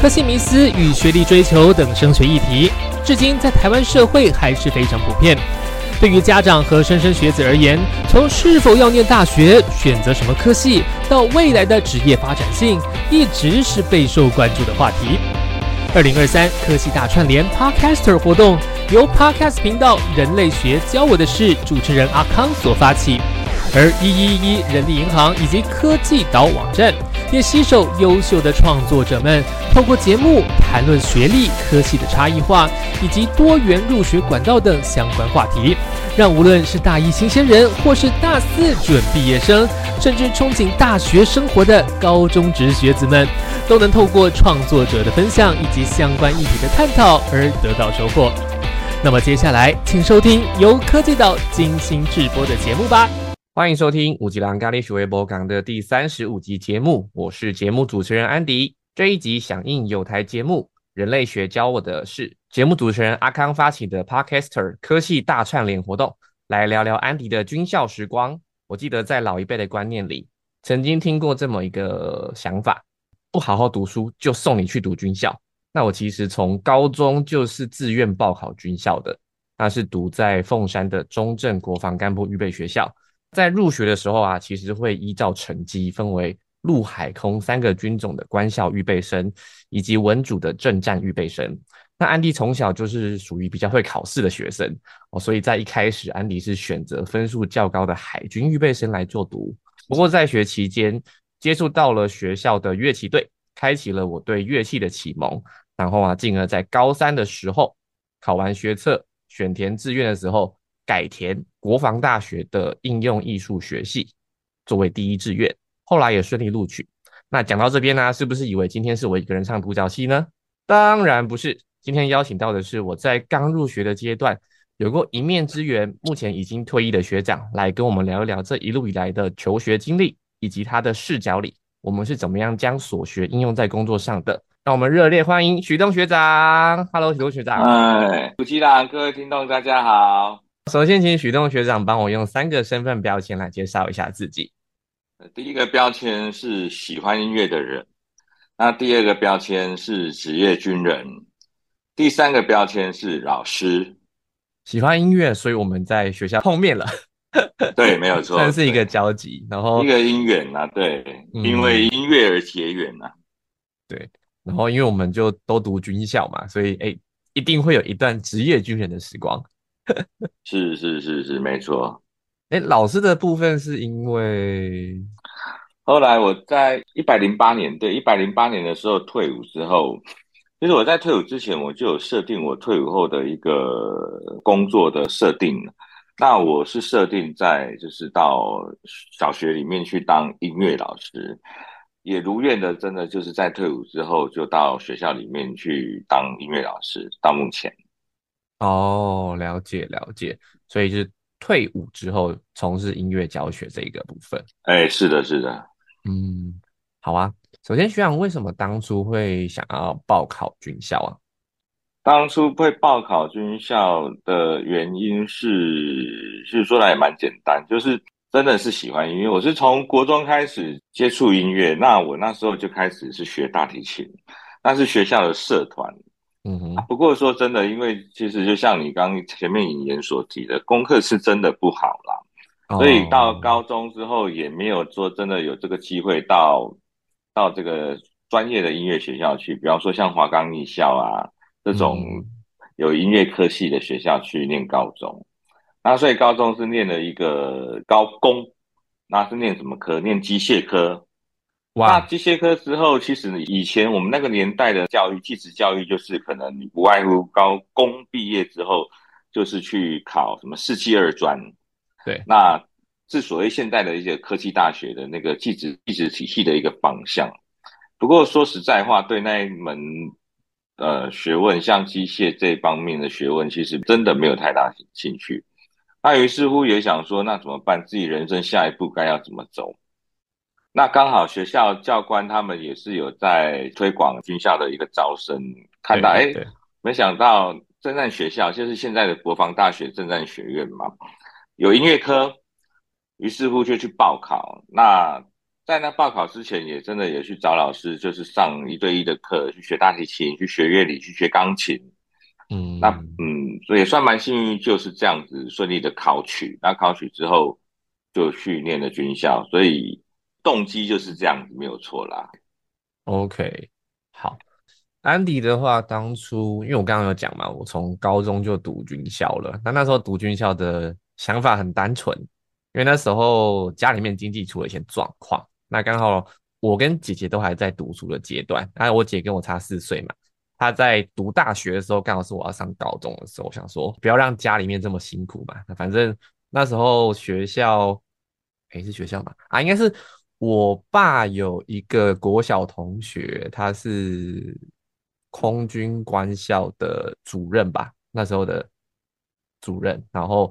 科系迷思与学历追求等升学议题，至今在台湾社会还是非常普遍。对于家长和莘莘学子而言，从是否要念大学、选择什么科系，到未来的职业发展性，一直是备受关注的话题。二零二三科系大串联 Podcaster 活动，由 Podcast 频道人类学教我的事主持人阿康所发起，而一一一人力银行以及科技岛网站。也携手优秀的创作者们，透过节目谈论学历、科系的差异化，以及多元入学管道等相关话题，让无论是大一新鲜人，或是大四准毕业生，甚至憧憬大学生活的高中职学子们，都能透过创作者的分享以及相关议题的探讨而得到收获。那么接下来，请收听由科技岛精心制播的节目吧。欢迎收听五吉郎咖喱学微博港的第三十五集节目，我是节目主持人安迪。这一集响应有台节目《人类学教我的事》节目主持人阿康发起的 Podcaster 科系大串联活动，来聊聊安迪的军校时光。我记得在老一辈的观念里，曾经听过这么一个想法：不好好读书就送你去读军校。那我其实从高中就是自愿报考军校的，那是读在凤山的中正国防干部预备学校。在入学的时候啊，其实会依照成绩分为陆海空三个军种的官校预备生，以及文组的政战预备生。那安迪从小就是属于比较会考试的学生哦，所以在一开始，安迪是选择分数较高的海军预备生来就读。不过在学期间，接触到了学校的乐器队，开启了我对乐器的启蒙。然后啊，进而在高三的时候考完学测，选填志愿的时候。改填国防大学的应用艺术学系作为第一志愿，后来也顺利录取。那讲到这边呢，是不是以为今天是我一个人唱独角戏呢？当然不是，今天邀请到的是我在刚入学的阶段有过一面之缘，目前已经退役的学长，来跟我们聊一聊这一路以来的求学经历，以及他的视角里我们是怎么样将所学应用在工作上的。让我们热烈欢迎许东学长。Hello，许东学长。哎，古吉郎，各位听众，大家好。首先，请许栋学长帮我用三个身份标签来介绍一下自己。第一个标签是喜欢音乐的人，那第二个标签是职业军人，第三个标签是老师。喜欢音乐，所以我们在学校碰面了。对，没有错，算是一个交集。然后一个姻缘呐，对，因为音乐而结缘呐。对，然后因为我们就都读军校嘛，所以哎，一定会有一段职业军人的时光。是是是是，没错。哎，老师的部分是因为后来我在一百零八年，对，一百零八年的时候退伍之后，其实我在退伍之前我就有设定我退伍后的一个工作的设定。那我是设定在就是到小学里面去当音乐老师，也如愿的，真的就是在退伍之后就到学校里面去当音乐老师，到目前。哦，了解了解，所以就是退伍之后从事音乐教学这一个部分。哎，是的，是的，嗯，好啊。首先，学长为什么当初会想要报考军校啊？当初会报考军校的原因是，其实说来也蛮简单，就是真的是喜欢音乐。我是从国中开始接触音乐，那我那时候就开始是学大提琴，那是学校的社团。嗯哼，不过说真的，因为其实就像你刚前面引言所提的，功课是真的不好啦，所以到高中之后也没有说真的有这个机会到到这个专业的音乐学校去，比方说像华冈艺校啊这种有音乐科系的学校去念高中，那所以高中是念了一个高工，那是念什么科？念机械科。那机械科之后，其实以前我们那个年代的教育，技职教育就是可能你不外乎高工毕业之后，就是去考什么四技二专。对，那是所谓现代的一些科技大学的那个技职技职体系的一个方向。不过说实在话，对那一门呃学问，像机械这方面的学问，其实真的没有太大兴趣。那于是乎也想说，那怎么办？自己人生下一步该要怎么走？那刚好学校教官他们也是有在推广军校的一个招生，看到哎，没想到正战学校就是现在的国防大学正战学院嘛，有音乐科，于是乎就去报考。那在那报考之前，也真的也去找老师，就是上一对一的课，去学大提琴，去学乐理，去学钢琴。嗯，那嗯，所以也算蛮幸运，就是这样子顺利的考取。那考取之后就去念了军校，所以动机就是这样子，没有错啦。OK，好。安迪的话，当初因为我刚刚有讲嘛，我从高中就读军校了。那那时候读军校的想法很单纯，因为那时候家里面经济出了一些状况。那刚好我跟姐姐都还在读书的阶段，那我姐跟我差四岁嘛，她在读大学的时候，刚好是我要上高中的时候，我想说不要让家里面这么辛苦嘛。那反正那时候学校，诶，是学校嘛？啊，应该是我爸有一个国小同学，他是空军官校的主任吧，那时候的主任，然后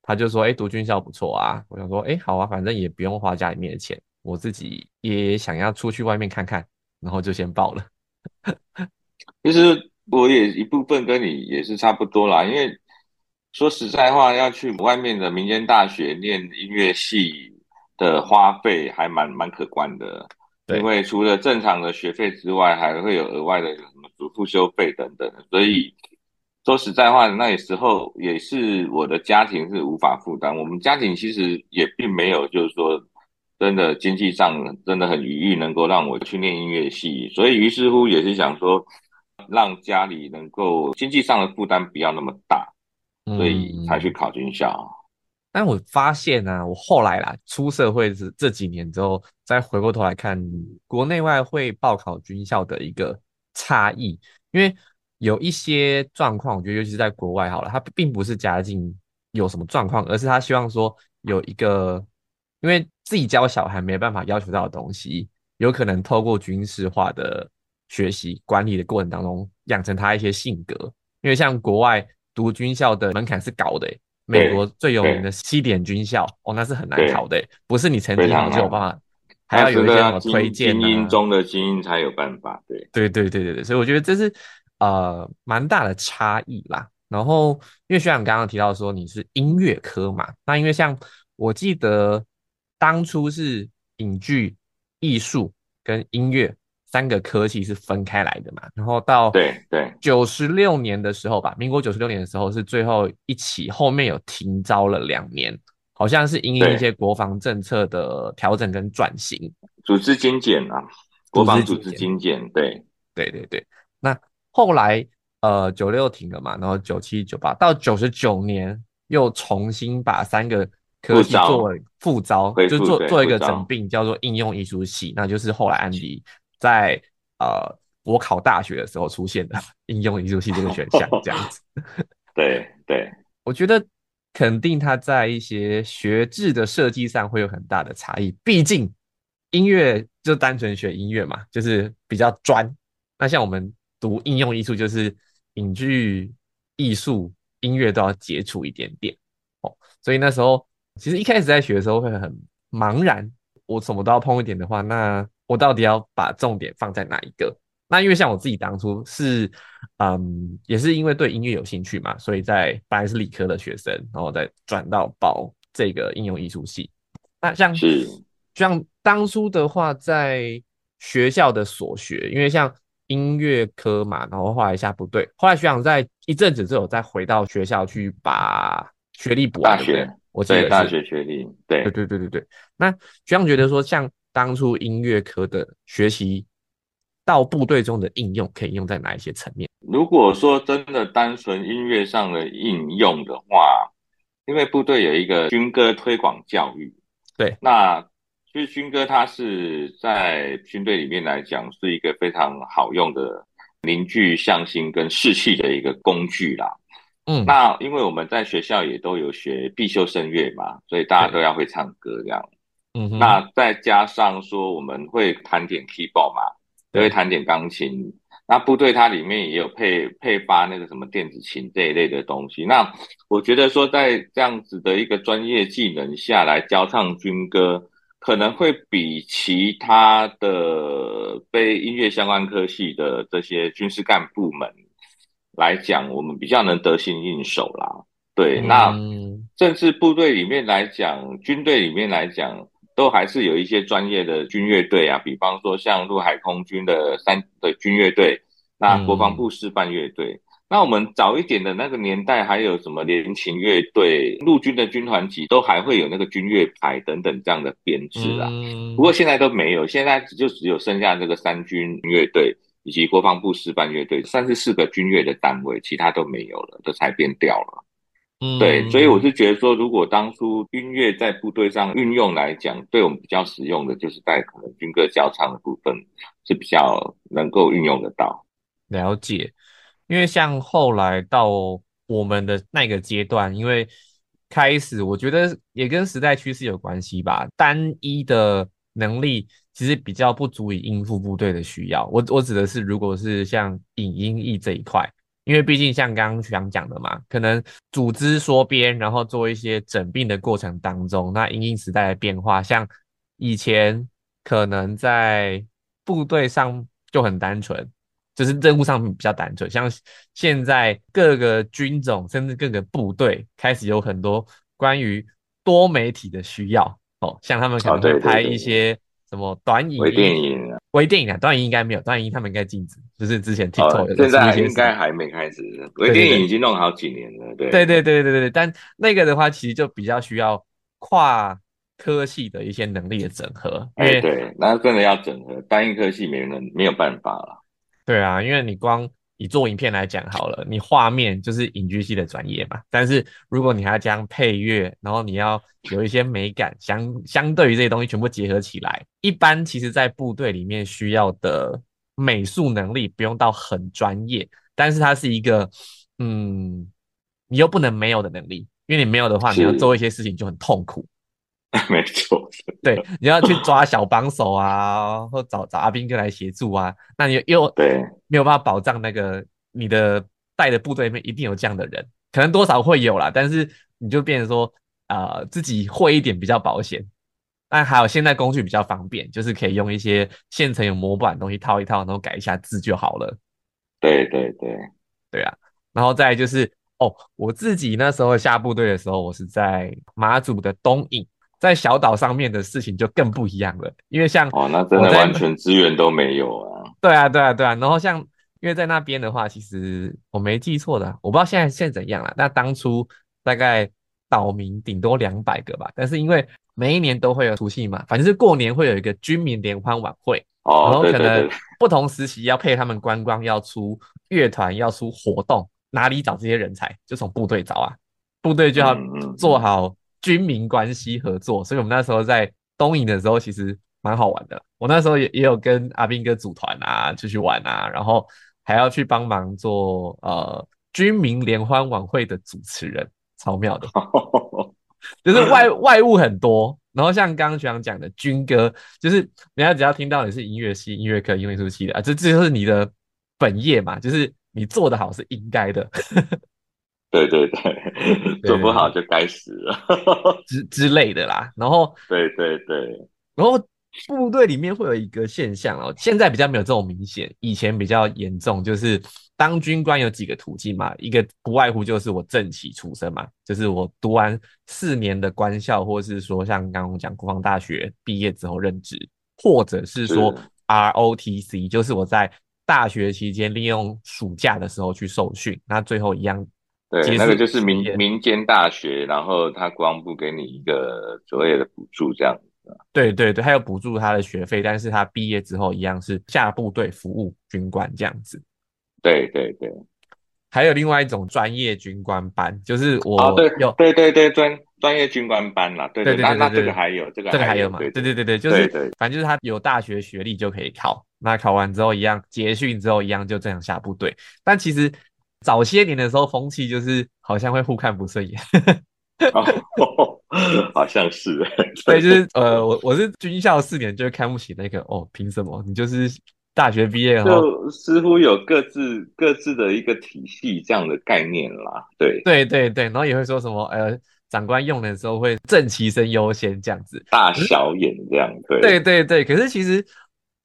他就说：“哎，读军校不错啊。”我想说：“哎，好啊，反正也不用花家里面的钱，我自己也想要出去外面看看，然后就先报了。”其实我也一部分跟你也是差不多啦，因为说实在话，要去外面的民间大学念音乐系的花费还蛮蛮可观的，对因为除了正常的学费之外，还会有额外的什么主副修费等等，所以说实在话，那时候也是我的家庭是无法负担，我们家庭其实也并没有就是说真的经济上真的很余裕，能够让我去念音乐系，所以于是乎也是想说。让家里能够经济上的负担不要那么大，所以才去考军校。但我发现呢、啊，我后来啦出社会这这几年之后，再回过头来看国内外会报考军校的一个差异，因为有一些状况，我觉得尤其是在国外好了，他并不是家境有什么状况，而是他希望说有一个，因为自己教小孩没办法要求到的东西，有可能透过军事化的。学习管理的过程当中，养成他一些性格。因为像国外读军校的门槛是高的，美国最有名的西点军校，哦，那是很难考的，不是你成绩好就有办法，还要有一些什么推荐、啊。精英中的精英才有办法，对，对对对对对，所以我觉得这是呃蛮大的差异啦。然后因为学长刚刚提到说你是音乐科嘛，那因为像我记得当初是影剧、艺术跟音乐。三个科系是分开来的嘛，然后到对对九十六年的时候吧，民国九十六年的时候是最后一起，后面有停招了两年，好像是因应一些国防政策的调整跟转型，组织精简啊，国防组织精简，对对对对。那后来呃九六停了嘛，然后九七九八到九十九年又重新把三个科技作为复招，就做做一个整并，叫做应用艺术系，那就是后来安迪。在呃，我考大学的时候出现的 应用艺术系这个选项，这样子。对对，我觉得肯定它在一些学制的设计上会有很大的差异。毕竟音乐就单纯学音乐嘛，就是比较专。那像我们读应用艺术，就是影剧、艺术、音乐都要接触一点点哦。所以那时候其实一开始在学的时候会很茫然，我什么都要碰一点的话，那。我到底要把重点放在哪一个？那因为像我自己当初是，嗯，也是因为对音乐有兴趣嘛，所以在本来是理科的学生，然后再转到报这个应用艺术系。那像是像当初的话，在学校的所学，因为像音乐科嘛，然后后来一下不对，后来学长在一阵子之后再回到学校去把学历补大学，我记得大学学历，对对对对对对。那学长觉得说像。当初音乐科的学习到部队中的应用，可以用在哪一些层面？如果说真的单纯音乐上的应用的话，因为部队有一个军歌推广教育，对，那其实军歌它是在军队里面来讲是一个非常好用的凝聚向心跟士气的一个工具啦。嗯，那因为我们在学校也都有学必修声乐嘛，所以大家都要会唱歌这样。嗯，那再加上说我们会弹点 keyboard 嘛，也会弹点钢琴。那部队它里面也有配配发那个什么电子琴这一类的东西。那我觉得说在这样子的一个专业技能下来教唱军歌，可能会比其他的非音乐相关科系的这些军事干部们来讲，我们比较能得心应手啦。对，那甚至部队里面来讲，军队里面来讲。都还是有一些专业的军乐队啊，比方说像陆海空军的三的军乐队，那国防部示范乐队。那我们早一点的那个年代，还有什么联勤乐队、陆军的军团级，都还会有那个军乐排等等这样的编制啊。不过现在都没有，现在就只有剩下这个三军乐队以及国防部示范乐队，三十四个军乐的单位，其他都没有了，都裁编掉了。嗯，对，所以我是觉得说，如果当初音乐在部队上运用来讲，对我们比较实用的，就是在可能军歌教唱的部分是比较能够运用得到。了解。因为像后来到我们的那个阶段，因为开始我觉得也跟时代趋势有关系吧。单一的能力其实比较不足以应付部队的需要。我我指的是，如果是像影音译这一块，因为毕竟像刚刚想讲的嘛，可能组织缩编，然后做一些整并的过程当中，那因应时代的变化，像以前可能在部队上就很单纯。就是任务上比较单纯，像现在各个军种甚至各个部队开始有很多关于多媒体的需要哦，像他们可能会拍一些什么短影、微电影、啊。微电影啊，短影应该没有，短影他们应该禁止，就是之前 TikTok 现在应该还没开始，微电影已经弄好几年了，对，对对对对对，但那个的话其实就比较需要跨科系的一些能力的整合，哎对，那真的要整合，单一科系没人没有办法了。对啊，因为你光以做影片来讲好了，你画面就是影剧系的专业嘛。但是如果你还要将配乐，然后你要有一些美感，相相对于这些东西全部结合起来，一般其实在部队里面需要的美术能力不用到很专业，但是它是一个，嗯，你又不能没有的能力，因为你没有的话，你要做一些事情就很痛苦。没错，对，你要去抓小帮手啊，或找找阿兵哥来协助啊，那你又对没有办法保障那个你的带的部队里面一定有这样的人，可能多少会有啦，但是你就变成说啊，自己会一点比较保险。但还有现在工具比较方便，就是可以用一些现成有模板的东西套一套，然后改一下字就好了。对对对对啊，然后再就是哦，我自己那时候下部队的时候，我是在马祖的东引。在小岛上面的事情就更不一样了，因为像哦，那真的完全资源都没有啊。对啊，对啊，对啊。然后像因为在那边的话，其实我没记错的，我不知道现在现在怎样了。那当初大概岛民顶多两百个吧，但是因为每一年都会有除夕嘛，反正是过年会有一个军民联欢晚会，然后可能不同时期要配他们观光，要出乐团，要出活动，哪里找这些人才？就从部队找啊，部队就要做好。军民关系合作，所以我们那时候在东营的时候，其实蛮好玩的。我那时候也也有跟阿斌哥组团啊，出去玩啊，然后还要去帮忙做呃军民联欢晚会的主持人，超妙的。就是外外物很多，然后像刚刚学长讲的军歌，就是人家只要听到你是音乐系、音乐科、音乐术系的啊，这这就是你的本业嘛，就是你做的好是应该的。对对 对，做不好就该死了 之之类的啦。然后，对对对，然后部队里面会有一个现象哦，现在比较没有这种明显，以前比较严重，就是当军官有几个途径嘛，一个不外乎就是我正旗出身嘛，就是我读完四年的官校，或是说像刚刚讲国防大学毕业之后任职，或者是说 ROTC，就是我在大学期间利用暑假的时候去受训，那最后一样。对，那个就是民民间大学，然后他国防部给你一个所谓的补助，这样子。对对对，还有补助他的学费，但是他毕业之后一样是下部队服务军官这样子。对对对，还有另外一种专业军官班，就是我对有对对对专专业军官班啦，对对对，那那这个还有这个这个还有嘛？对对对对，就是反正就是他有大学学历就可以考，那考完之后一样结训之后一样就这样下部队，但其实。早些年的时候，风气就是好像会互看不顺眼，好像是，对，就是呃，我我是军校四年，就看不起那个哦，凭什么？你就是大学毕业就似乎有各自各自的一个体系这样的概念啦，对，对对对，然后也会说什么呃，长官用的时候会正其身优先这样子，大小眼这样，对，对对对，可是其实。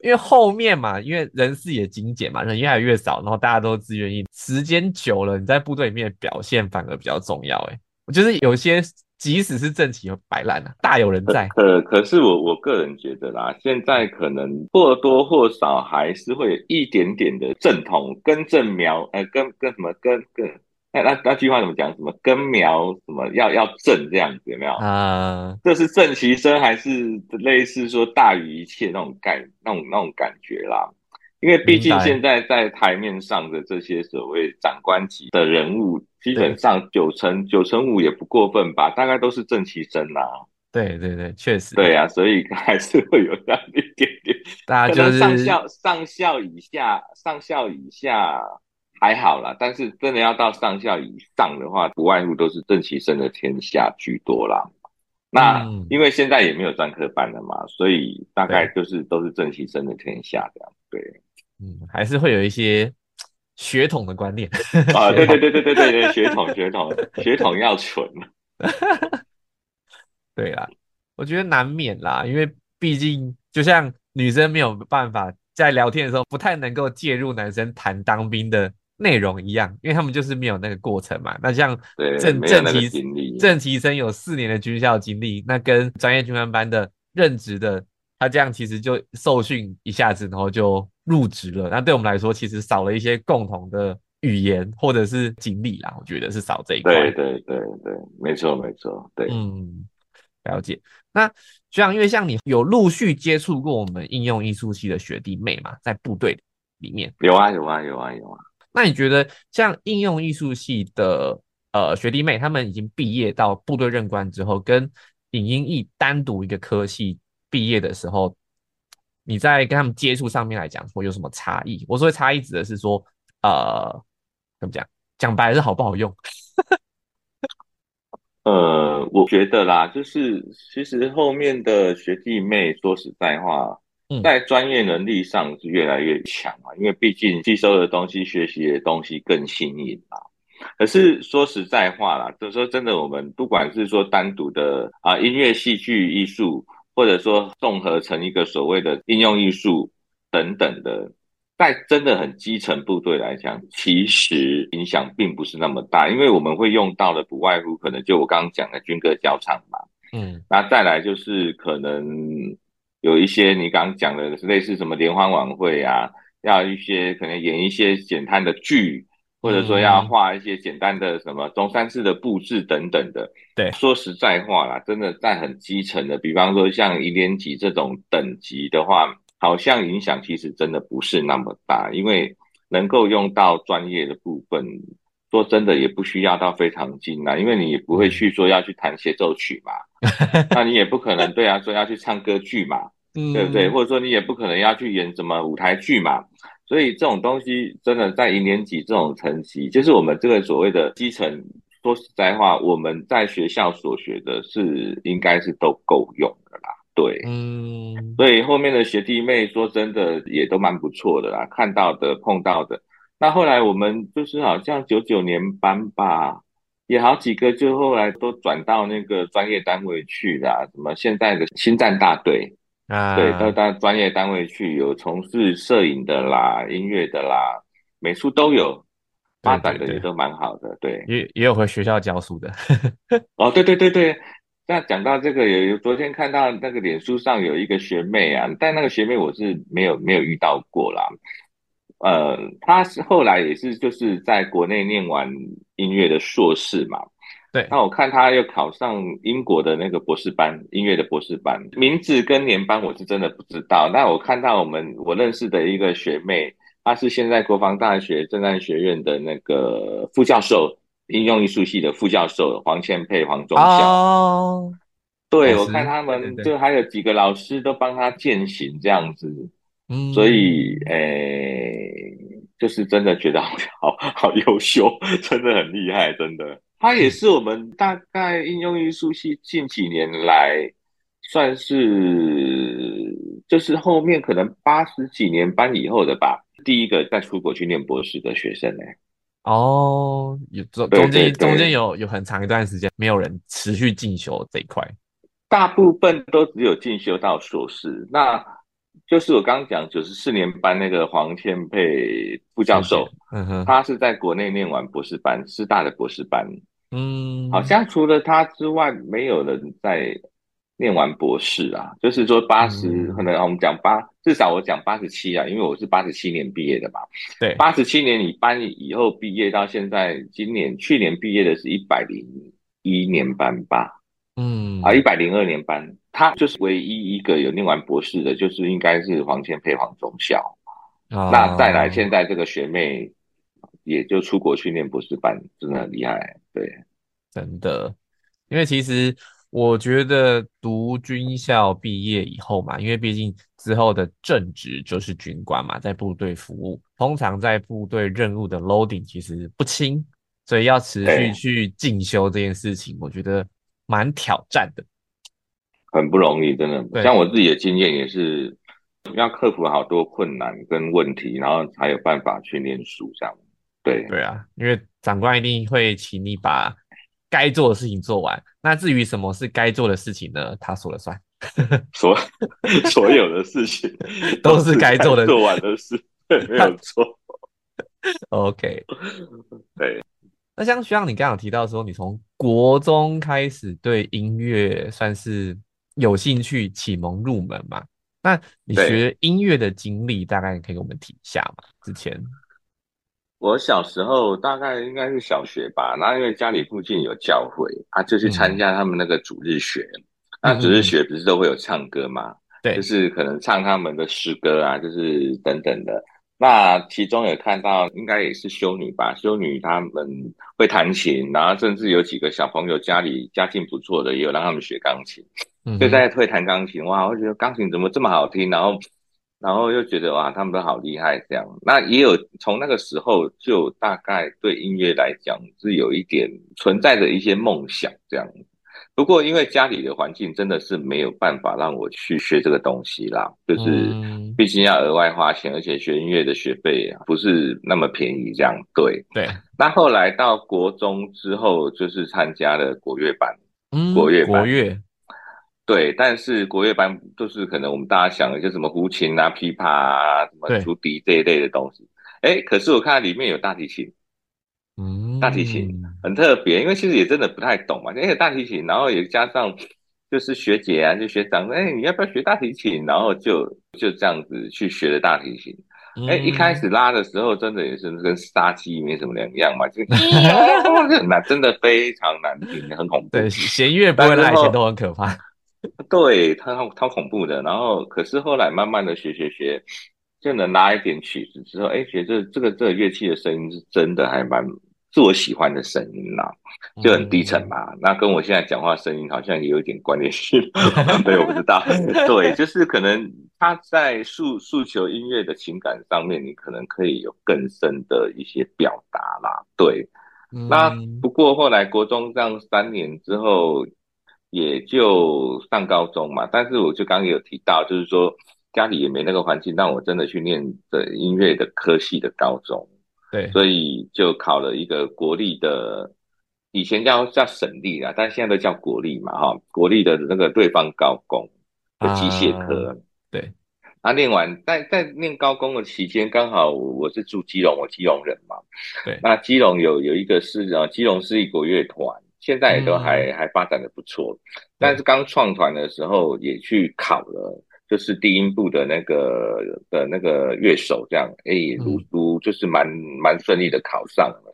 因为后面嘛，因为人事也精简嘛，人越来越少，然后大家都自愿意，时间久了，你在部队里面的表现反而比较重要。哎，就是有些即使是正奇摆烂了，大有人在。可可是我我个人觉得啦，现在可能或多或少还是会有一点点的正统跟正苗，呃，跟跟什么跟跟那那那句话怎么讲？什么根苗什么要要正这样子有没有？啊，这是正其身还是类似说大于一切那种感那种那种感觉啦？因为毕竟现在在台面上的这些所谓长官级的人物，基本上九成九成五也不过分吧，大概都是正其身呐、对对对，确实，对啊，所以 还是会有这样一点点，可大家就是上校上校以下，上校以下还好啦，但是真的要到上校以上的话，不外乎都是正其生的天下居多啦。那、嗯因为现在也没有专科班了嘛，所以大概就是都是正其生的天下这样。对嗯，还是会有一些血统的观念。啊，对对对对对对对，血统 血统血统要纯。对啦，我觉得难免啦，因为毕竟就像女生没有办法在聊天的时候不太能够介入男生谈当兵的内容一样，因为他们就是没有那个过程嘛。那像对正没有那正提正提生有四年的军校经历，那跟专业军官班的任职的，他这样其实就受训一下子，然后就入职了。那对我们来说，其实少了一些共同的语言或者是经历啦，我觉得是少这一块。对对对对，没错没错，对。嗯，了解。那学长，因为像你有陆续接触过我们应用艺术系的学弟妹嘛，在部队里面，有啊有啊有啊有啊，那你觉得像应用艺术系的呃学弟妹，他们已经毕业到部队任官之后，跟影音艺单独一个科系毕业的时候，你在跟他们接触上面来讲，说有什么差异？我说的差异指的是说，呃，怎么讲？讲白了好不好用？呃，我觉得啦，就是其实后面的学弟妹，说实在话，在专业能力上是越来越强啊，因为毕竟吸收的东西、学习的东西更新颖嘛。可是说实在话啦，就是说真的，我们不管是说单独的啊音乐、戏剧艺术，或者说综合成一个所谓的应用艺术等等的，在真的很基层部队来讲，其实影响并不是那么大，因为我们会用到的不外乎可能就我刚刚讲的军歌教唱嘛，嗯。那再来就是可能有一些你刚刚讲的类似什么联欢晚会啊，要一些可能演一些简单的剧，或者说要画一些简单的什么中山市的布置等等的。对说实在话啦，真的在很基层的，比方说像一年级这种等级的话，好像影响其实真的不是那么大，因为能够用到专业的部分。说真的，也不需要到非常精啊，因为你也不会去说要去弹协奏曲嘛，那你也不可能对啊，说要去唱歌剧嘛，嗯对不对？或者说你也不可能要去演什么舞台剧嘛。所以这种东西真的在一年级这种层级，就是我们这个所谓的基层。说实在话，我们在学校所学的是应该是都够用的啦。对，嗯所以后面的学弟妹说真的也都蛮不错的啦，看到的碰到的。那后来我们就是好像九九年班吧，也好几个就后来都转到那个专业单位去啦，什么现在的新战大队，啊，对，都到专业单位去，有从事摄影的啦、音乐的啦、美术都有，发展的也都蛮好的，对。也也有回学校教书的，哦，对对对对，那讲到这个，有有昨天看到那个脸书上有一个学妹啊，但那个学妹我是没有没有遇到过啦。呃，他是后来也是就是在国内念完音乐的硕士嘛，对，那我看他又考上英国的那个博士班，音乐的博士班，名字跟年班我是真的不知道。那我看到我们我认识的一个学妹，她是现在国防大学政战学院的那个副教授，应用艺术系的副教授黄倩佩、黄忠孝。哦，对，我看他们就还有几个老师都帮他践行这样子，嗯，所以诶，就是真的觉得好好好优秀，真的很厉害，真的。他也是我们大概应用艺术系近几年来算是就是后面可能八十几年班以后的吧，第一个在出国去念博士的学生呢。哦，有中中间中间有有很长一段时间没有人持续进修这一块，大部分都只有进修到硕士，那就是我刚刚讲九十四年班那个黄天佩副教授，嗯哼，他是在国内念完博士班，师大的博士班，嗯，好像除了他之外，没有人在念完博士啊。就是说八十、嗯。可能我们讲八，至少我讲八十七啊，因为我是八十七年毕业的嘛。对，八十七年你班以后毕业到现在，今年去年毕业的是一百零一年班吧？嗯。啊，一百零二年班，他就是唯一一个有念完博士的，就是应该是黄千培黄忠校。哦那再来，现在这个学妹也就出国去念博士班，真的很厉害。对，真的，因为其实我觉得读军校毕业以后嘛，因为毕竟之后的正职就是军官嘛，在部队服务，通常在部队任务的 loading 其实不轻，所以要持续去进修这件事情，我觉得蛮挑战的。很不容易，真的。像我自己的经验也是，要克服好多困难跟问题，然后才有办法去念书这样。对，对啊，因为长官一定会请你把该做的事情做完。那至于什么是该做的事情呢？他说了算。所所有的事情 都是该做的做完的事，对，没有错。OK，对，那像徐阳，你刚刚有提到说，你从国中开始对音乐算是有兴趣，启蒙入门嘛？那你对学音乐的经历，大概可以给我们提一下嘛？之前，我小时候大概应该是小学吧，那因为家里附近有教会，啊，就去参加他们那个主日学。那主日学不是都会有唱歌嘛？对，就是可能唱他们的诗歌啊，就是等等的。那其中有看到，应该也是修女吧？修女他们会弹琴，然后甚至有几个小朋友家里家境不错的，也有让他们学钢琴。嗯就在会弹钢琴，哇，我觉得钢琴怎么这么好听，然后，然后又觉得哇，他们都好厉害这样。那也有从那个时候就大概对音乐来讲是有一点存在着一些梦想这样。不过因为家里的环境真的是没有办法让我去学这个东西啦，就是嗯毕竟要额外花钱，而且学音乐的学费不是那么便宜这样。对，对，那后来到国中之后，就是参加了国乐班。嗯，国乐班国乐，对，但是国乐班就是可能我们大家想的就什么胡琴啊、琵琶啊、什么竹笛这一类的东西。哎，可是我看里面有大提琴，嗯，大提琴很特别，因为其实也真的不太懂嘛。那个大提琴，然后也加上就是学姐啊，就学长，哎，你要不要学大提琴？然后就就这样子去学了大提琴。嗯，哎，一开始拉的时候，真的也是跟杀鸡没什么两样嘛，就 很难，真的非常难听，很恐怖。对弦乐不会拉以前都很可怕，对，超超恐怖的。然后，可是后来慢慢的学学学，就能拉一点曲子之后，哎，觉得这个这个乐器的声音是真的还蛮是我喜欢的声音啦，就很低沉嘛。那跟我现在讲话声音好像也有一点关联性，对，我不知道。对，就是可能他在诉诉求音乐的情感上面，你可能可以有更深的一些表达啦。对，嗯那不过后来国中这样三年之后，也就上高中嘛。但是我就刚刚有提到，就是说家里也没那个环境让我真的去念的音乐的科系的高中，对，所以就考了一个国立的，以前叫叫省立啦，但现在都叫国立嘛，哈，国立的那个对方高工的机械科。啊对，啊，念完在在念高工的期间，刚好我我是住基隆，我基隆人嘛。对那基隆有有一个是啊，基隆是一国乐团，现在也都还、嗯还发展的不错。但是刚创团的时候也去考了，就是低音部的那个的那个乐手，这样，哎，如嗯如就是蛮蛮顺利的考上了。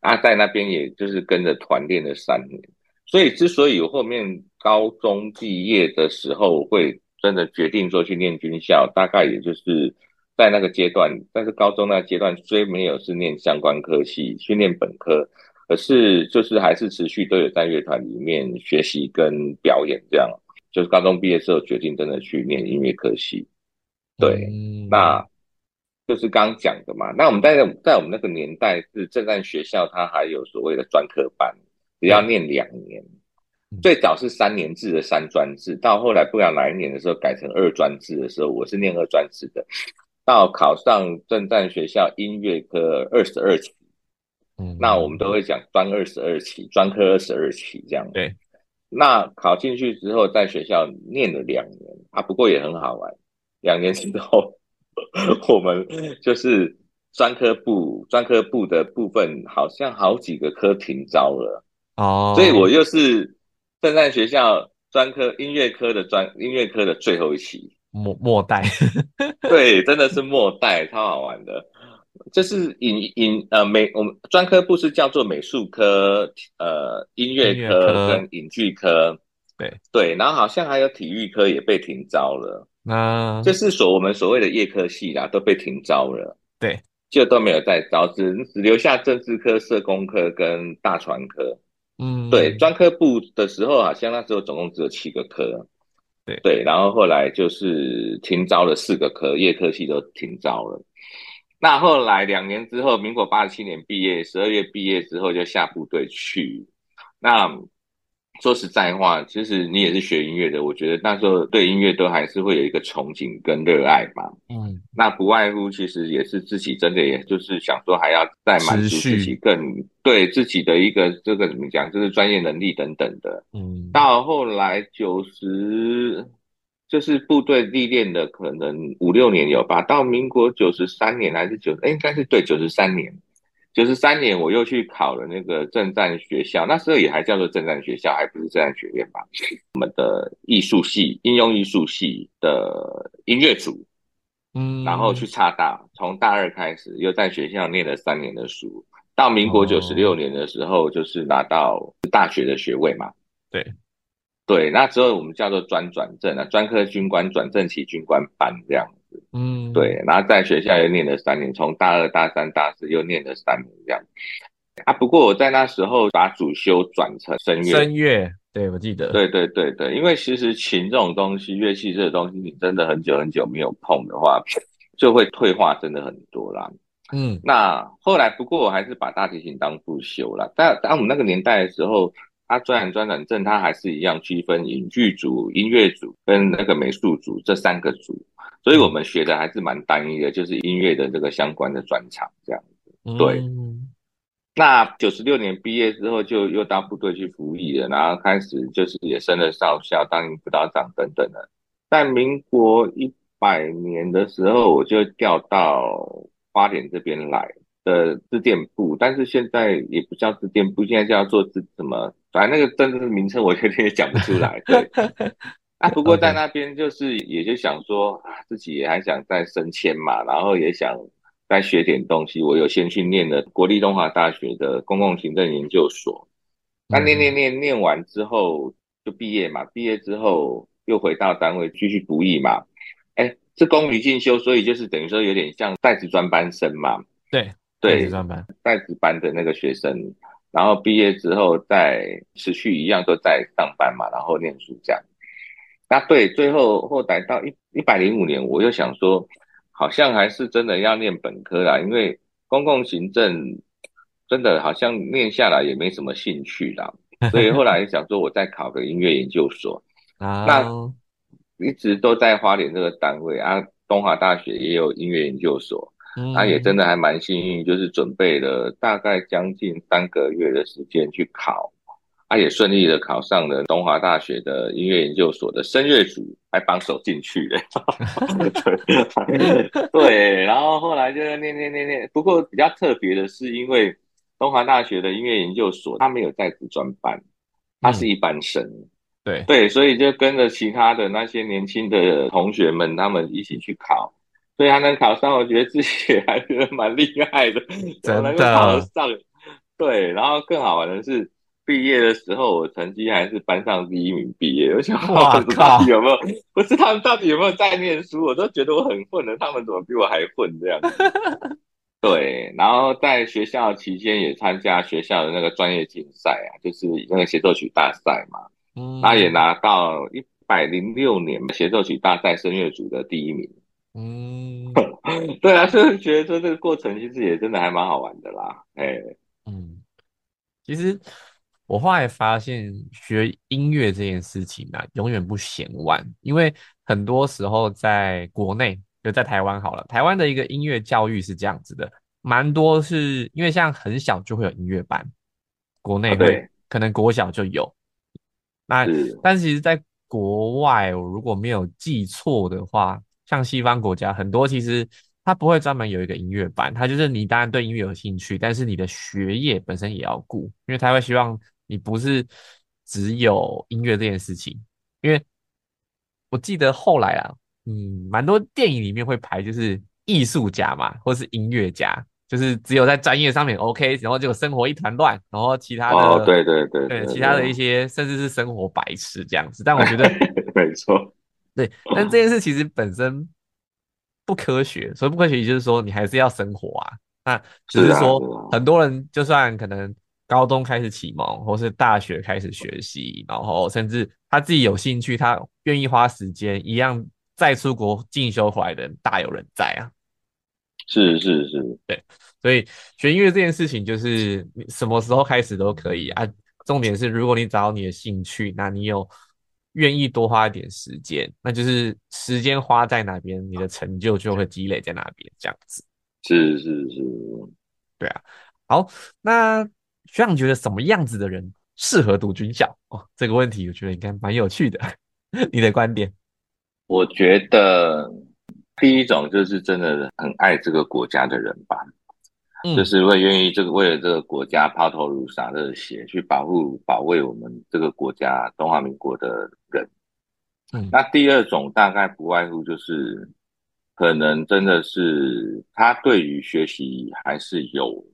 啊，在那边也就是跟着团练了三年，所以之所以我后面高中毕业的时候会真的决定说去念军校，大概也就是在那个阶段，但是高中那个阶段虽没有是念相关科系，去念本科，可是就是还是持续都有在乐团里面学习跟表演这样。就是高中毕业之后决定真的去念音乐科系，对，嗯那就是刚刚讲的嘛。那我们在在我们那个年代是正战学校，它还有所谓的专科班，只要念两年。最早是三年制的三专制，到后来不知道哪一年的时候改成二专制的时候，我是念二专制的。到考上正战学校音乐科二十二期，嗯那我们都会讲专二十二期，专科二十二期这样。对。那考进去之后，在学校念了两年啊，不过也很好玩。两年之后，我们就是专科部专科部的部分，好像好几个科停招了，哦，所以我又是正在学校专科音乐科的专音乐科的最后一期，末末代，对，真的是末代，超好玩的。就是影影呃美，我们专科部是叫做美术科、呃音乐科科。跟影剧科，对。对，然后好像还有体育科也被停招了，那。就是所我们所谓的夜科系啦都被停招了，对，就都没有再招，只只留下政治科、社工科跟大传科。嗯，对，专科部的时候好像那时候总共只有七个科，对。对，然后后来就是停招了四个科，夜科系都停招了。那后来两年之后，民国八十七年毕业，十二月毕业之后就下部队去。那说实在话，其实你也是学音乐的，我觉得那时候对音乐都还是会有一个憧憬跟热爱嘛。嗯，那不外乎其实也是自己真的，也就是想说还要再满足自己更对自己的一个这个怎么讲，就是专业能力等等的。嗯，到后来九十，就是部队历练的可能五六年有吧。到民国九十三年还是九，哎，应该是对九十三年。九十三年我又去考了那个政战学校，那时候也还叫做政战学校，还不是政战学院吧？我们的艺术系、应用艺术系的音乐组，嗯，然后去插大，从大二开始又在学校念了三年的书，到民国哦九十六年的时候，就是拿到大学的学位嘛。对对，那之后我们叫做专转正啊，专科军官转正期军官班这样子。嗯，对，然后在学校又念了三年，从大二、大三、大四又念了三年这样。啊，不过我在那时候把主修转成声乐。声乐，对我记得，对对对对，因为其实琴这种东西，乐器这个东西，你真的很久很久没有碰的话，就会退化真的很多啦。嗯那后来不过我还是把大提琴当副修了。但当我们那个年代的时候，它专转专转正，他还是一样区分影剧组、音乐组跟那个美术组这三个组，所以我们学的还是蛮单一的，就是音乐的这个相关的专长这样子。对嗯那九十六年毕业之后，就又到部队去服役了，然后开始就是也升了少校，当辅导长等等的。在民国一百年的时候，我就调到花莲这边来的自电部，但是现在也不叫自电部，现在叫做自什么，反正那个真正的名称我有点也讲不出来。对，啊，不过在那边就是也就想说，啊，自己也还想再升迁嘛，然后也想再学点东西。我有先去念了国立东华大学的公共行政研究所，那念念念念完之后就毕业嘛，毕业之后又回到单位继续读艺嘛，哎，是公余进修，所以就是等于说有点像在职专班生嘛，对对，专班，在职班的那个学生，然后毕业之后再持续一样都在上班嘛，然后念书这样。那对，最后后来到一一百零五年，我又想说，好像还是真的要念本科啦，因为公共行政真的好像念下来也没什么兴趣啦，所以后来想说，我再考个音乐研究所。啊，那一直都在花莲这个单位啊，东华大学也有音乐研究所，嗯他也真的还蛮幸运，就是准备了大概将近三个月的时间去考，他也顺利的考上了东华大学的音乐研究所的声乐组，还榜首进去的。对 对，然后后来就念念念念，不过比较特别的是，因为东华大学的音乐研究所，它没有在职专班，它是一般生。对对，所以就跟着其他的那些年轻的同学们，他们一起去考，所以他能考上，我觉得自己也还觉得蛮厉害的，真的考得上。对，然后更好玩的是，毕业的时候我成绩还是班上第一名毕业。我想，哇他们到底有没有？不是他们到底有没有在念书？我都觉得我很混了，他们怎么比我还混这样？对，然后在学校期间也参加学校的那个专业竞赛啊，就是那个协奏曲大赛嘛。嗯他也拿到一百零六年协奏曲大赛声乐组的第一名。嗯。对啊，所以觉得说这个过程其实也真的还蛮好玩的啦。哎，嗯，其实我后来发现，学音乐这件事情啊，永远不嫌晚，因为很多时候在国内，就在台湾好了，台湾的一个音乐教育是这样子的，蛮多是因为像很小就会有音乐班，国内会、啊对可能国小就有，那是。但是其实在国外，我如果没有记错的话，像西方国家很多其实它不会专门有一个音乐班，它就是你当然对音乐有兴趣，但是你的学业本身也要顾，因为他会希望你不是只有音乐这件事情，因为我记得后来啊，嗯，蛮多电影里面会排就是艺术家嘛，或是音乐家，就是只有在专业上面 OK，然后就生活一团乱，然后其他的哦，对对对对其他的一些甚至是生活白痴这样子。但我觉得 没错，对，但这件事其实本身不科学，所以不科学就是说你还是要生活啊。那只是说很多人就算可能高中开始启蒙，或是大学开始学习，然后甚至他自己有兴趣，他愿意花时间，一样再出国进修回来的人大有人在啊。是是是，对，所以学音乐这件事情就是你什么时候开始都可以啊。重点是如果你找到你的兴趣，那你有愿意多花一点时间，那就是时间花在哪边，你的成就就会积累在哪边，这样子。是是是，对啊。好，那学长觉得什么样子的人适合读军校？哦，这个问题我觉得应该蛮有趣的。你的观点？我觉得第一种就是真的很爱这个国家的人吧，就是会愿意这个为了这个国家抛头颅洒热血去保护保卫我们这个国家中华民国的人。嗯，那第二种大概不外乎就是。可能真的是他对于学习还是有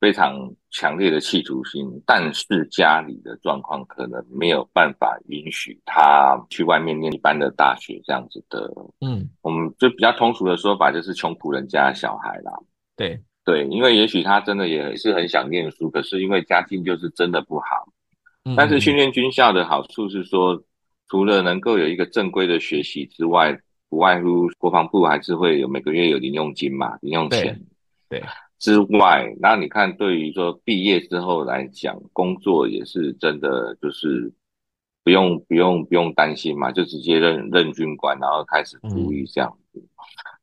非常强烈的企图心，但是家里的状况可能没有办法允许他去外面念一般的大学这样子的。嗯，我们就比较通俗的说法就是穷苦人家的小孩啦。对对，因为也许他真的也是很想念书，可是因为家境就是真的不好。但是训练军校的好处是说，除了能够有一个正规的学习之外，不外乎国防部还是会有每个月有零用金嘛，零用钱。对。之外，那你看，对于说毕业之后来讲，工作也是真的就是不用不用不用担心嘛，就直接任任军官，然后开始服役这样子。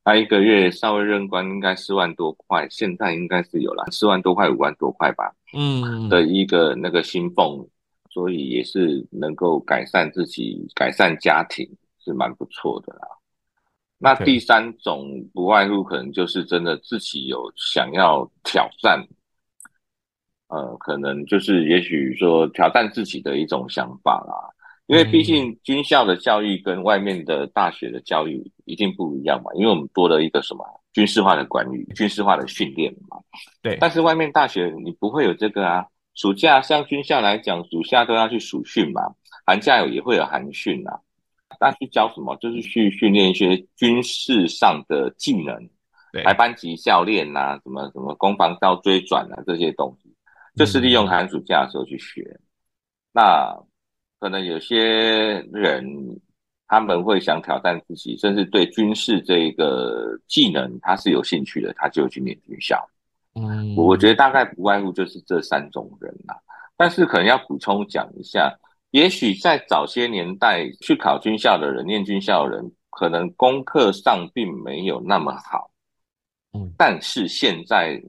那一个月稍微任官应该四万多块，现在应该是有了四万多块、五万多块吧。嗯。的一个那个薪俸，所以也是能够改善自己、改善家庭，是蛮不错的啦。那第三种不外乎可能就是真的自己有想要挑战，呃，可能就是也许说挑战自己的一种想法啦。因为毕竟军校的教育跟外面的大学的教育一定不一样嘛，因为我们多了一个什么军事化的管理、军事化的训练嘛。对。但是外面大学你不会有这个啊，暑假像军校来讲，暑假都要去暑训嘛，寒假有也会有寒训啊。那去教什么？就是去训练一些军事上的技能，排班级教练呐，什么什么攻防道追转啊这些东西，就是利用寒暑假的时候去学。那可能有些人他们会想挑战自己，甚至对军事这个技能他是有兴趣的，他就去念军校。嗯，我觉得大概不外乎就是这三种人啦。但是可能要补充讲一下。也许在早些年代去考军校的人，念军校的人，可能功课上并没有那么好，嗯，但是现在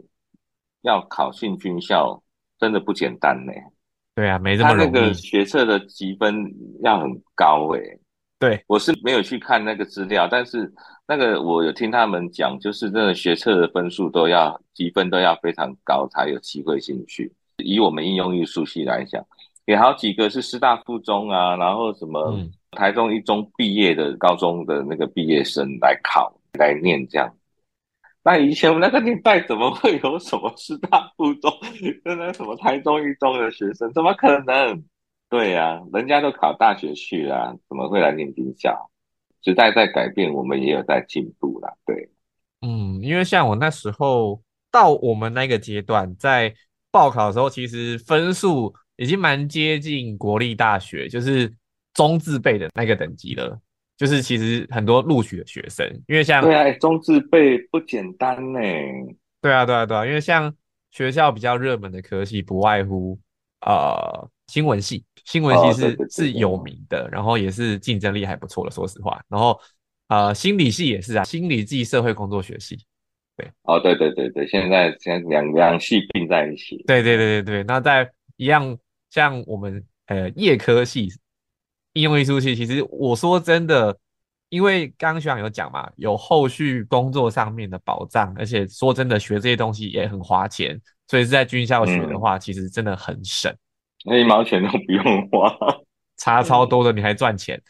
要考进军校真的不简单呢。对啊，没这么容易。他那个学测的积分要很高诶。对，我是没有去看那个资料，但是那个我有听他们讲，就是那个学测的分数都要积分都要非常高才有机会进去。以我们应用艺术系来讲。也好几个是师大附中啊，然后什么台中一中毕业的高中的那个毕业生来考来念这样。那以前我们那个年代怎么会有什么师大附中跟 那什么台中一中的学生？怎么可能？对呀，人家都考大学去了，怎么会来念军校？时代在改变，我们也有在进步啦。对，嗯，因为像我那时候到我们那个阶段，在报考的时候，其实分数。已经蛮接近国立大学，就是中自备的那个等级了。就是其实很多录取的学生，因为像对啊，中自备不简单呢。对啊，对啊，对啊，因为像学校比较热门的科系，不外乎呃新闻系，新闻系是是有名的，然后也是竞争力还不错的，说实话。然后呃心理系也是啊，心理系社会工作学系。对，哦，对对对对，现在现在两两系并在一起。对对对对对，那在一样。像我们呃业科系、应用艺术系，其实我说真的，因为刚刚学长有讲嘛，有后续工作上面的保障，而且说真的，学这些东西也很花钱，所以是在军校学的话，其实真的很省。那一毛钱都不用花，差超多的，你还赚钱，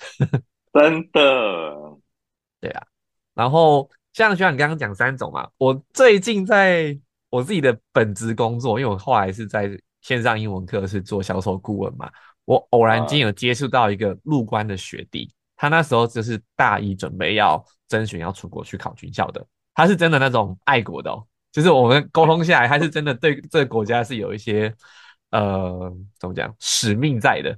真的。对啊。然后像学长刚刚讲三种嘛，我最近在我自己的本职工作，因为我后来是在线上英文课是做销售顾问嘛，我偶然间有接触到一个入关的学弟，他那时候就是大一准备要甄选要出国去考军校的，他是真的那种爱国的哦，就是我们沟通下来，他是真的对这个国家是有一些呃怎么讲使命在的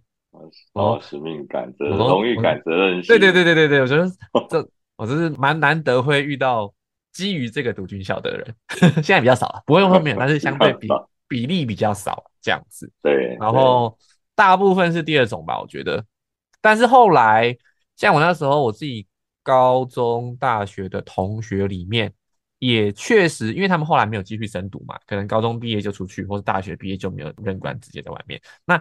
哦，使命感、责荣誉感、责任心。对对对对对对，我觉得这我真是蛮难得会遇到基于这个读军校的人，现在比较少了，不会后面，但是相对比比例比较少这样子。对，然后大部分是第二种吧，我觉得。但是后来，像我那时候我自己高中、大学的同学里面，也确实，因为他们后来没有继续深读嘛，可能高中毕业就出去，或者大学毕业就没有任官，直接在外面。那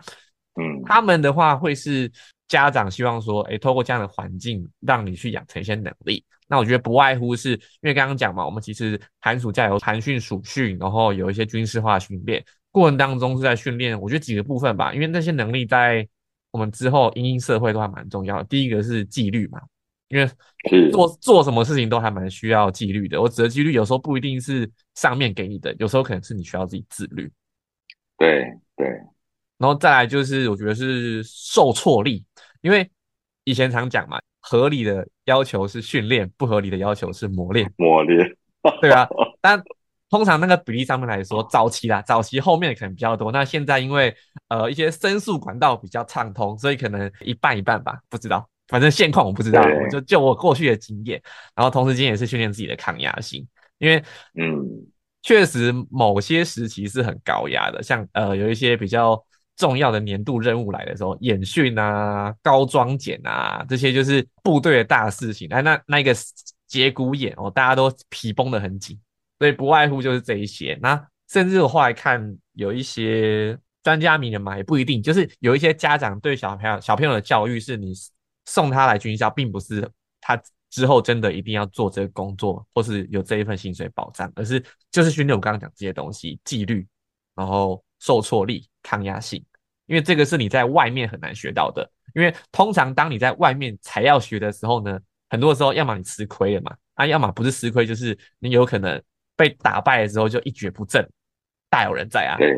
嗯，他们的话会是家长希望说，哎，透过这样的环境，让你去养成一些能力。那我觉得不外乎是因为刚刚讲嘛，我们其实寒暑假有寒训、暑训，然后有一些军事化训练过程当中是在训练，我觉得几个部分吧，因为那些能力在我们之后因应社会都还蛮重要的。第一个是纪律嘛，因为做做什么事情都还蛮需要纪律的。我指的纪律有时候不一定是上面给你的，有时候可能是你需要自己自律。对对。然后再来就是，我觉得是受挫力，因为以前常讲嘛，合理的要求是训练，不合理的要求是磨练。磨练，对啊。但通常那个比例上面来说，早期啦，早期后面可能比较多。那现在因为呃一些申诉管道比较畅通，所以可能一半一半吧，不知道。反正现况我不知道，我就就我过去的经验，然后同时间也是训练自己的抗压性，因为嗯，确实某些时期是很高压的，像呃有一些比较。重要的年度任务来的时候，演训啊、高装检啊，这些就是部队的大事情。哎，那那个节骨眼哦，大家都皮绷得很紧，所以不外乎就是这一些。那甚至我后来看有一些专家名人嘛，也不一定，就是有一些家长对小朋友小朋友的教育，是你送他来军校，并不是他之后真的一定要做这个工作，或是有这一份薪水保障，而是就是训练我刚刚讲这些东西，纪律，然后受挫力、抗压性。因为这个是你在外面很难学到的，因为通常当你在外面才要学的时候呢，很多时候要么你吃亏了嘛，啊，要么不是吃亏，就是你有可能被打败的时候就一蹶不振，大有人在啊。对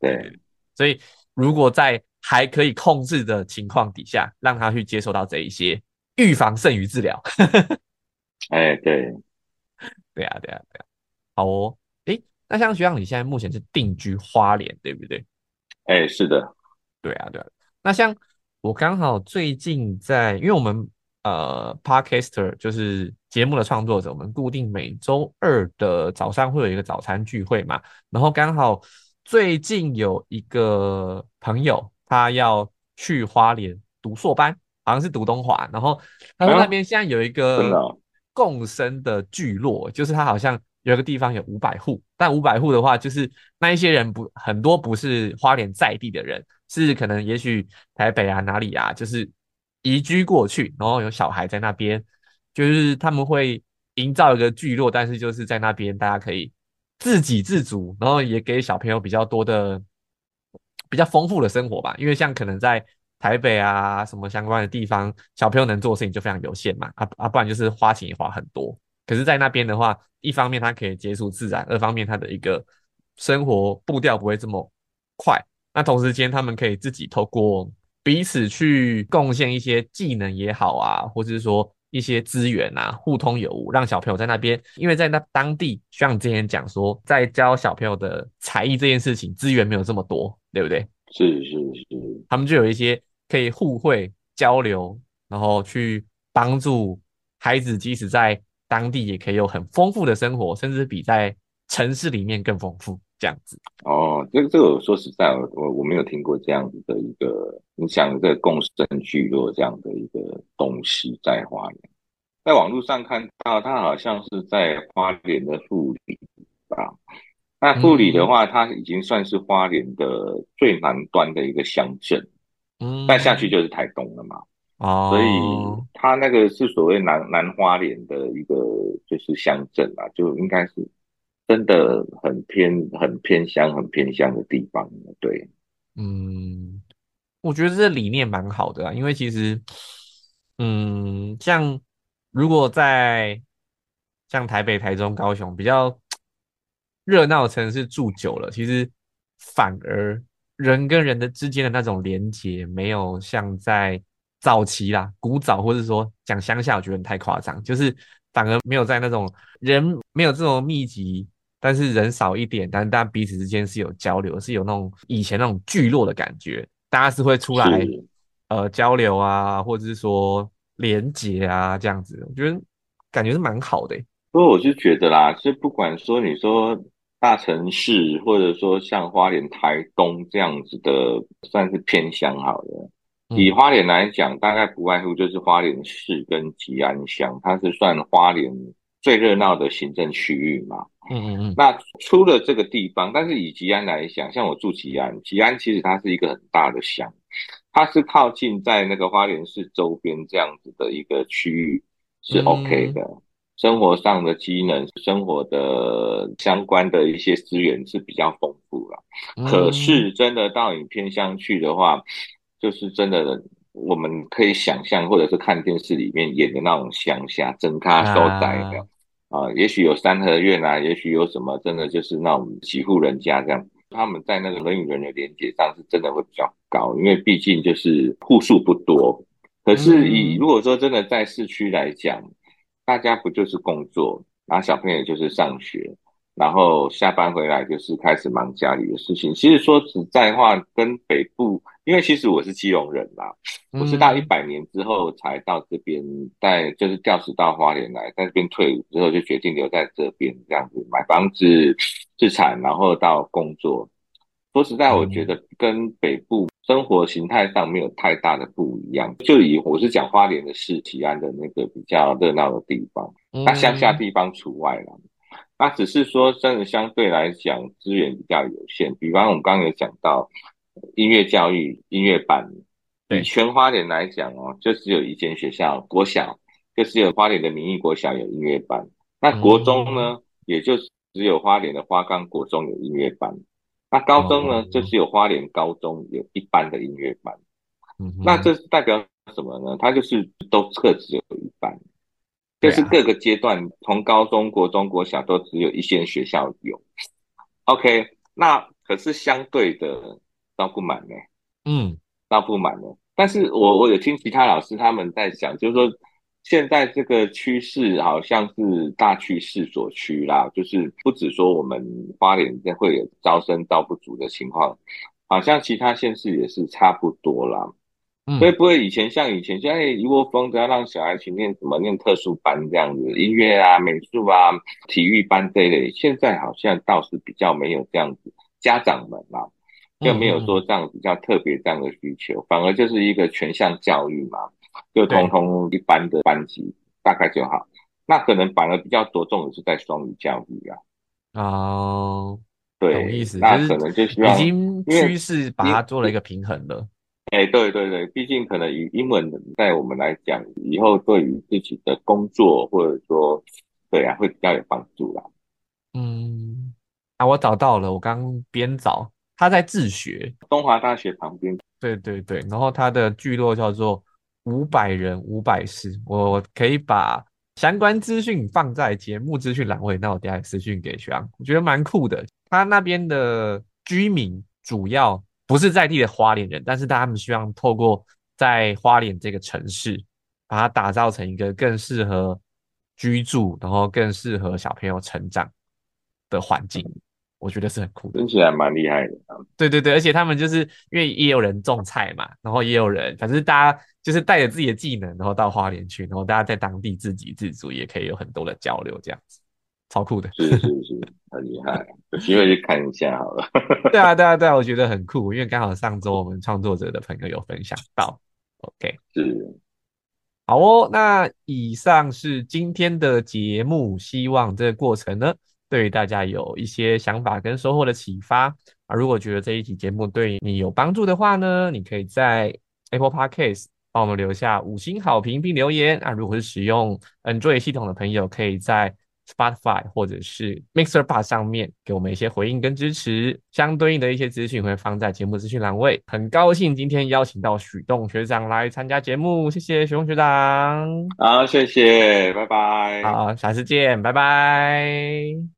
对，所以如果在还可以控制的情况底下，让他去接受到这一些，预防胜于治疗。哎，对，对啊，对啊，对啊。好哦，诶，那像学长你现在目前是定居花莲，对不对？哎，是的。对啊，对啊。那像我刚好最近在，因为我们呃，Podcaster 就是节目的创作者，我们固定每周二的早上会有一个早餐聚会嘛。然后刚好最近有一个朋友，他要去花莲读硕班，好像是读东华。然后他说那边现在有一个共生的聚落，就是他好像有一个地方有五百户，但五百户的话，就是那一些人不很多不是花莲在地的人。是可能，也许台北啊，哪里啊，就是移居过去，然后有小孩在那边，就是他们会营造一个聚落，但是就是在那边大家可以自给自足，然后也给小朋友比较多的、比较丰富的生活吧。因为像可能在台北啊什么相关的地方，小朋友能做的事情就非常有限嘛，啊啊，不然就是花钱也花很多。可是，在那边的话，一方面他可以接触自然，二方面他的一个生活步调不会这么快。那同时间，他们可以自己透过彼此去贡献一些技能也好啊，或者是说一些资源啊，互通有无，让小朋友在那边，因为在那当地，像之前讲说，在教小朋友的才艺这件事情，资源没有这么多，对不对？是是是，他们就有一些可以互惠交流，然后去帮助孩子，即使在当地也可以有很丰富的生活，甚至比在城市里面更丰富。这样子哦，这个这个说实在，我我没有听过这样子的一个，你想这个共生聚落这样的一个东西在花莲，在网络上看到，它好像是在花莲的富里吧？那富里的话，它已经算是花莲的最南端的一个乡镇，嗯，再下去就是台东了嘛，哦，所以它那个是所谓南南花莲的一个就是乡镇啊，就应该是。真的很偏、很偏乡、很偏乡的地方，对。嗯，我觉得这理念蛮好的啊，因为其实，嗯，像如果在像台北、台中、高雄比较热闹的城市住久了，其实反而人跟人的之间的那种连接，没有像在早期啦、古早，或者说讲乡下，我觉得太夸张，就是反而没有在那种人没有这种密集，但是人少一点，但但彼此之间是有交流，是有那种以前那种聚落的感觉，大家是会出来呃交流啊，或者是说连结啊这样子，我觉得感觉是蛮好的欸、不过我是觉得啦，就不管说你说大城市，或者说像花莲、台东这样子的，算是偏乡好了。嗯以花莲来讲，大概不外乎就是花莲市跟吉安乡，它是算花莲最热闹的行政区域嘛。嗯嗯嗯，那出了这个地方，但是以吉安来讲，像我住吉安，吉安其实它是一个很大的乡，它是靠近在那个花莲市周边这样子的一个区域是嗯 OK 的。生活上的机能、生活的相关的一些资源是比较丰富了。可嗯是真的到你偏乡去的话，就是真的我们可以想象，或者是看电视里面演的那种乡下真咖收仔的啊、也许有三合院啊，也许有什么真的就是那种几户人家这样，他们在那个人与人的连接上是真的会比较高，因为毕竟就是户数不多。可是以嗯如果说真的在市区来讲，大家不就是工作，然后小朋友就是上学，然后下班回来就是开始忙家里的事情。其实说实在话，跟北部，因为其实我是基隆人啦，我是到一嗯百年之后才到这边，在就是调职到花莲来，在这边退伍之后就决定留在这边，这样子买房子、自产，然后到工作。说实在，我觉得跟北部生活形态上没有太大的不一样。就以我是讲花莲的市吉安的那个比较热闹的地方，那乡下地方除外啦。那只是说，真的相对来讲资源比较有限。比方我们刚刚有讲到音乐教育、音乐班，对全花莲来讲哦，就只有一间学校国小，就只有花莲的民意国小有音乐班。那国中呢，也就只有花莲的花岗国中有音乐班。那高中呢，哦就只有花莲高中有一班的音乐班。嗯那这代表什么呢？它就是都各只有一班，就是各个阶段，从高中、国中、国小都只有一些学校有。OK，那可是相对的招不满呢，嗯招不满呢。但是我我有听其他老师他们在讲，就是说现在这个趋势好像是大趋势所趋啦，就是不止说我们花莲会有招生招不足的情况，好像其他县市也是差不多啦。嗯所以不会以前像以前，现在一窝蜂都要让小孩去念什么念特殊班这样子，音乐啊、美术啊、体育班这一类，现在好像倒是比较没有这样子，家长们啊就没有说这样比较特别这样的需求，反而就是一个全项教育嘛，就通通一般的班级大概就好。那可能反而比较着重的是在双语教育啊，哦，对，懂意思，就是那可能就希望已经趋势把它做了一个平衡了。哎，对对对，毕竟可能以英文在我们来讲，以后对于自己的工作或者说，对啊，会比较有帮助啦。嗯，啊，我找到了，我刚边找，他在自学，东华大学旁边，对对对，然后他的聚落叫做五百人五百事，我可以把相关资讯放在节目资讯栏位，那我等一下私讯给学长，我觉得蛮酷的。他那边的居民主要不是在地的花莲人，但是他们希望透过在花莲这个城市，把它打造成一个更适合居住，然后更适合小朋友成长的环境，我觉得是很酷的。听起来蛮厉害的啊。对对对，而且他们就是因为也有人种菜嘛，然后也有人，反正大家就是带着自己的技能，然后到花莲去，然后大家在当地自给自足，也可以有很多的交流，这样子，超酷的。是是是，很厉害，有机会去看一下好了。对啊，对啊，对啊，我觉得很酷，因为刚好上周我们创作者的朋友有分享到。OK，是，好哦，那以上是今天的节目，希望这个过程呢，对于大家有一些想法跟收获的启发啊。如果觉得这一集节目对你有帮助的话呢，你可以在 Apple Podcast 帮我们留下五星好评并留言啊。如果是使用 Android 系统的朋友，可以在 Spotify 或者是 Mixer Bar 上面给我们一些回应跟支持，相对应的一些资讯会放在节目资讯栏位。很高兴今天邀请到许栋学长来参加节目，谢谢许栋学长。好，谢谢，拜拜。好，下次见，拜拜。